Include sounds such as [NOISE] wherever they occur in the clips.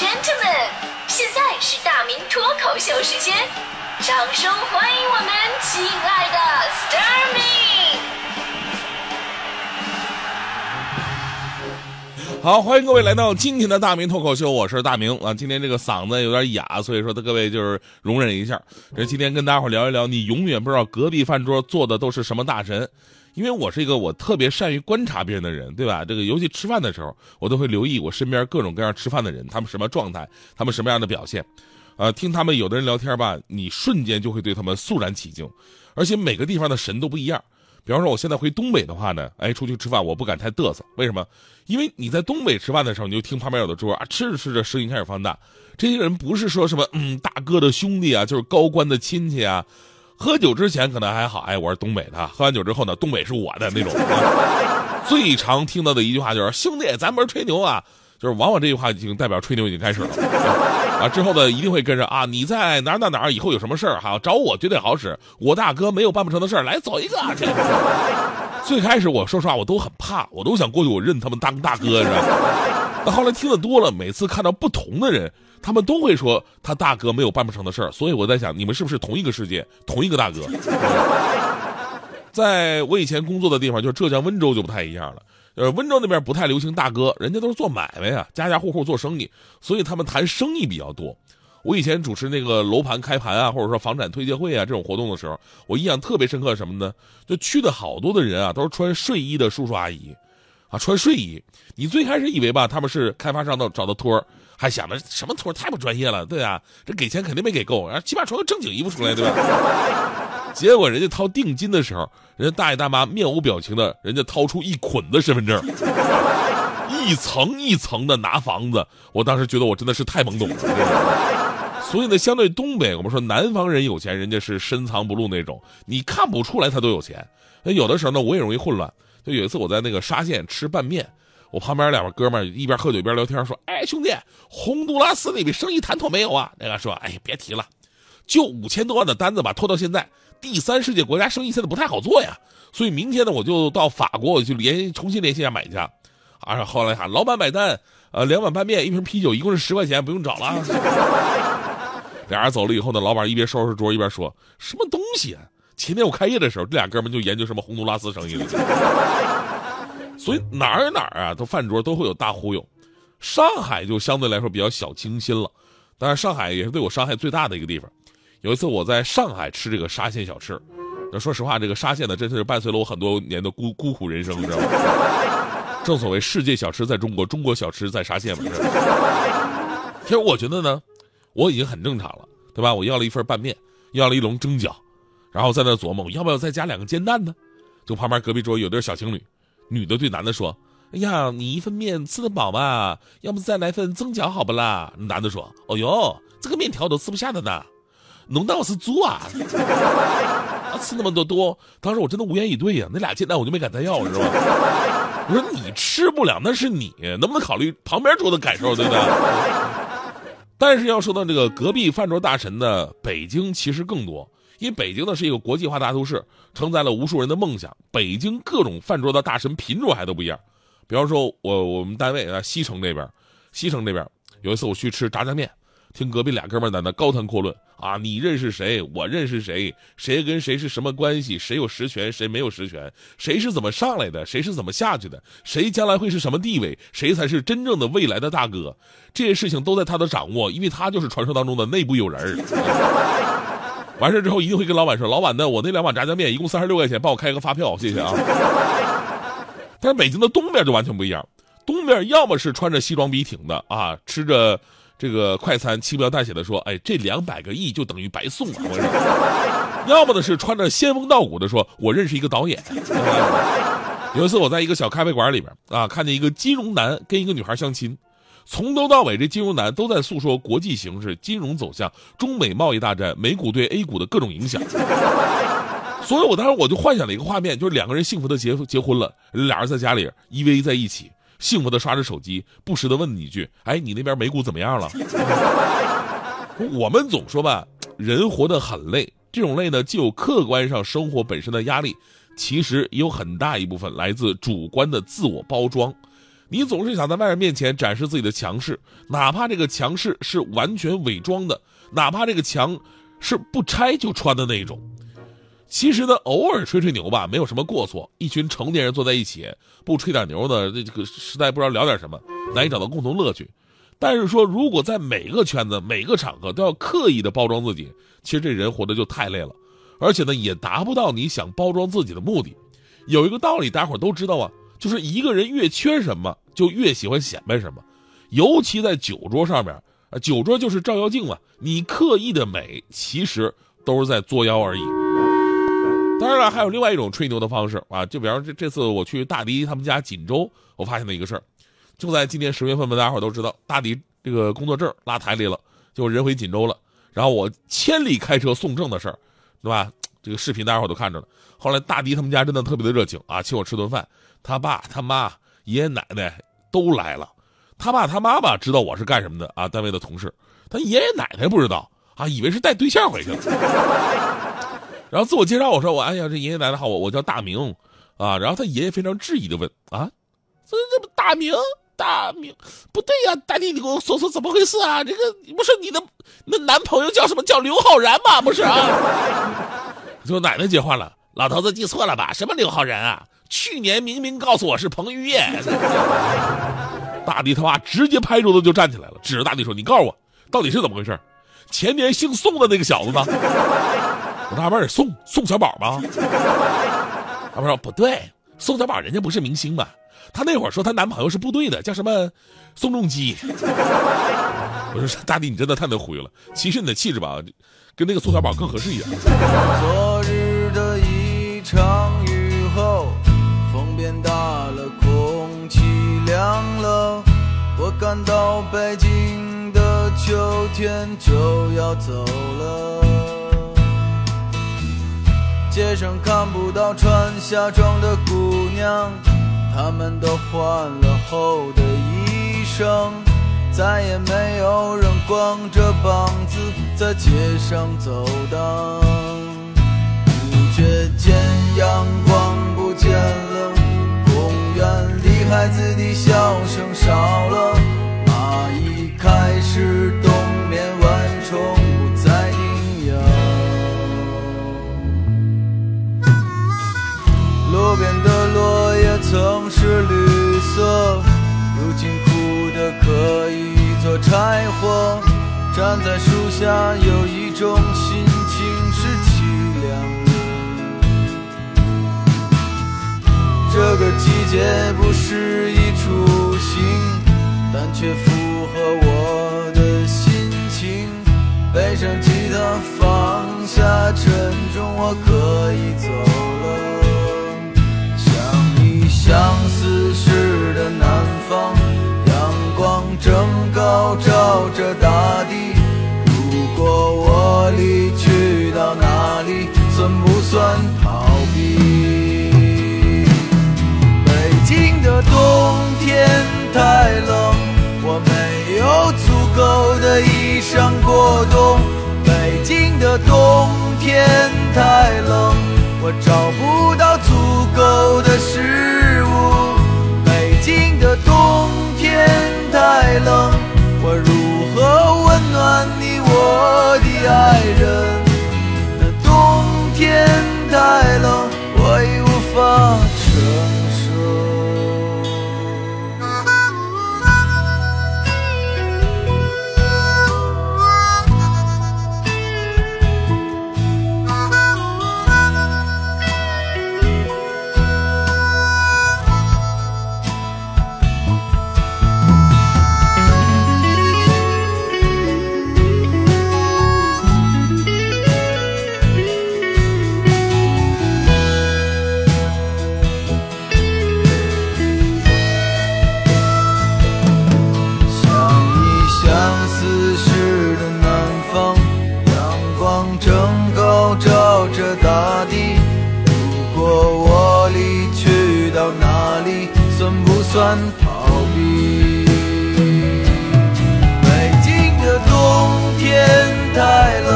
gentlemen，现在是大明脱口秀时间，掌声欢迎我们亲爱的 s t a r m y 好，欢迎各位来到今天的大明脱口秀，我是大明啊。今天这个嗓子有点哑，所以说的各位就是容忍一下。这今天跟大伙聊一聊，你永远不知道隔壁饭桌坐的都是什么大神。因为我是一个我特别善于观察别人的人，对吧？这个尤其吃饭的时候，我都会留意我身边各种各样吃饭的人，他们什么状态，他们什么样的表现。呃，听他们有的人聊天吧，你瞬间就会对他们肃然起敬。而且每个地方的神都不一样。比方说，我现在回东北的话呢，哎，出去吃饭我不敢太嘚瑟，为什么？因为你在东北吃饭的时候，你就听旁边有的桌啊，吃着吃着声音开始放大。这些人不是说什么嗯大哥的兄弟啊，就是高官的亲戚啊。喝酒之前可能还好，哎，我是东北的。喝完酒之后呢，东北是我的那种。[LAUGHS] 最常听到的一句话就是“兄弟，咱不是吹牛啊”，就是往往这句话已经代表吹牛已经开始了。啊，之后呢一定会跟着啊，你在哪哪哪以后有什么事儿哈，找我绝对好使。我大哥没有办不成的事儿，来走一个。这最开始我说实话我都很怕，我都想过去我认他们当大哥是吧？那后来听得多了，每次看到不同的人。他们都会说他大哥没有办不成的事儿，所以我在想，你们是不是同一个世界，同一个大哥？[LAUGHS] 在我以前工作的地方，就是浙江温州就不太一样了。呃，温州那边不太流行大哥，人家都是做买卖啊，家家户户做生意，所以他们谈生意比较多。我以前主持那个楼盘开盘啊，或者说房产推介会啊这种活动的时候，我印象特别深刻什么呢？就去的好多的人啊，都是穿睡衣的叔叔阿姨，啊，穿睡衣。你最开始以为吧，他们是开发商的找的托儿。还想着什么托太不专业了，对啊，这给钱肯定没给够，然后起码穿个正经衣服出来，对吧？[LAUGHS] 结果人家掏定金的时候，人家大爷大妈面无表情的，人家掏出一捆的身份证，一层一层的拿房子。我当时觉得我真的是太懵懂了。所以呢，相对东北，我们说南方人有钱，人家是深藏不露那种，你看不出来他都有钱。那有的时候呢，我也容易混乱。就有一次我在那个沙县吃拌面。我旁边两个哥们一边喝酒一边聊天，说：“哎，兄弟，洪都拉斯那笔生意谈妥没有啊？”那个说：“哎，别提了，就五千多万的单子吧，拖到现在，第三世界国家生意现在不太好做呀。所以明天呢，我就到法国，我就联重新联系一下买家。啊，后来喊老板买单，呃，两碗拌面，一瓶啤酒，一共是十块钱，不用找了。[LAUGHS] 俩人走了以后呢，老板一边收拾桌一边说：“什么东西啊？前天我开业的时候，这俩哥们就研究什么洪都拉斯生意了。[LAUGHS] ”所以哪儿哪儿啊，都饭桌都会有大忽悠。上海就相对来说比较小清新了，当然上海也是对我伤害最大的一个地方。有一次我在上海吃这个沙县小吃，那说实话，这个沙县呢，真是伴随了我很多年的孤孤苦人生，知道吗？[LAUGHS] 正所谓世界小吃在中国，中国小吃在沙县嘛。其实我觉得呢，我已经很正常了，对吧？我要了一份拌面，要了一笼蒸饺，然后在那琢磨，我要不要再加两个煎蛋呢？就旁边隔壁桌有对小情侣。女的对男的说：“哎呀，你一份面吃得饱吧？要不再来份蒸饺好不啦？”男的说：“哦呦，这个面条都吃不下的呢，浓到我是猪啊！[LAUGHS] 啊，吃那么多多。”当时我真的无言以对呀，那俩煎蛋我就没敢再要，是吧？我说你吃不了，那是你能不能考虑旁边桌的感受，对不对？[LAUGHS] 但是要说到这个隔壁饭桌大神呢，北京其实更多。因为北京呢是一个国际化大都市，承载了无数人的梦想。北京各种饭桌的大神品种还都不一样。比方说，我我们单位啊，西城那边，西城那边有一次我去吃炸酱面，听隔壁俩哥们在那高谈阔论啊，你认识谁？我认识谁？谁跟谁是什么关系？谁有实权？谁没有实权？谁是怎么上来的？谁是怎么下去的？谁将来会是什么地位？谁才是真正的未来的大哥？这些事情都在他的掌握，因为他就是传说当中的内部有人 [LAUGHS] 完事之后一定会跟老板说：“老板呢？我那两碗炸酱面一共三十六块钱，帮我开个发票，谢谢啊。[LAUGHS] ”但是北京的东边就完全不一样，东边要么是穿着西装笔挺的啊，吃着这个快餐，轻描淡写的说：“哎，这两百个亿就等于白送了。” [LAUGHS] 要么呢是穿着仙风道骨的说：“我认识一个导演。[LAUGHS] ”有一次我在一个小咖啡馆里边啊，看见一个金融男跟一个女孩相亲。从头到尾，这金融男都在诉说国际形势、金融走向、中美贸易大战、美股对 A 股的各种影响。所以，我当时我就幻想了一个画面，就是两个人幸福的结结婚了，俩人在家里依偎在一起，幸福的刷着手机，不时的问你一句：“哎，你那边美股怎么样了？”我们总说吧，人活得很累，这种累呢，既有客观上生活本身的压力，其实也有很大一部分来自主观的自我包装。你总是想在外人面前展示自己的强势，哪怕这个强势是完全伪装的，哪怕这个强是不拆就穿的那一种。其实呢，偶尔吹吹牛吧，没有什么过错。一群成年人坐在一起，不吹点牛的，这这个实在不知道聊点什么，难以找到共同乐趣。但是说，如果在每个圈子、每个场合都要刻意的包装自己，其实这人活得就太累了，而且呢，也达不到你想包装自己的目的。有一个道理，大伙都知道啊。就是一个人越缺什么，就越喜欢显摆什么，尤其在酒桌上面，啊，酒桌就是照妖镜嘛。你刻意的美，其实都是在作妖而已。当然了，还有另外一种吹牛的方式啊，就比方这这次我去大迪他们家锦州，我发现了一个事儿，就在今年十月份吧，大家伙都知道，大迪这个工作证拉台里了，就人回锦州了。然后我千里开车送证的事儿，对吧？这个视频大家伙都看着了。后来大迪他们家真的特别的热情啊，请我吃顿饭。他爸他妈爷爷奶奶都来了，他爸他妈吧知道我是干什么的啊，单位的同事。他爷爷奶奶不知道啊，以为是带对象回去了。[LAUGHS] 然后自我介绍我说我哎呀这爷爷奶奶好我我叫大明啊。然后他爷爷非常质疑的问啊，这这不大明大明不对呀，大弟你给我说说怎么回事啊？这个不是你的那男朋友叫什么叫刘浩然吗？不是啊？[LAUGHS] 就奶奶接话了，老头子记错了吧？什么刘浩然啊？去年明明告诉我是彭于晏，[LAUGHS] 大弟他妈直接拍桌子就站起来了，指着大弟说：“你告诉我，到底是怎么回事？前年姓宋的那个小子呢？”我纳闷宋宋小宝吗？他们说不对，宋小宝人家不是明星嘛，他那会儿说她男朋友是部队的，叫什么宋仲基。我说大弟，你真的太能忽悠了。其实你的气质吧，跟那个宋小宝更合适一点。看到北京的秋天就要走了。街上看不到穿夏装的姑娘，她们都换了厚的衣裳，再也没有人光着膀子在街上走荡。不觉间，阳光不见了。公园里孩子的笑柴火。站在树下，有一种心情是凄凉的。这个季节不适宜出行，但却符合我的心情。背上吉他，放下沉重，我可以走冬天太冷，我找不到逃避。北京的冬天太冷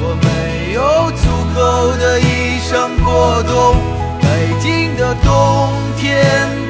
我没有足够的衣裳过冬。北京的冬天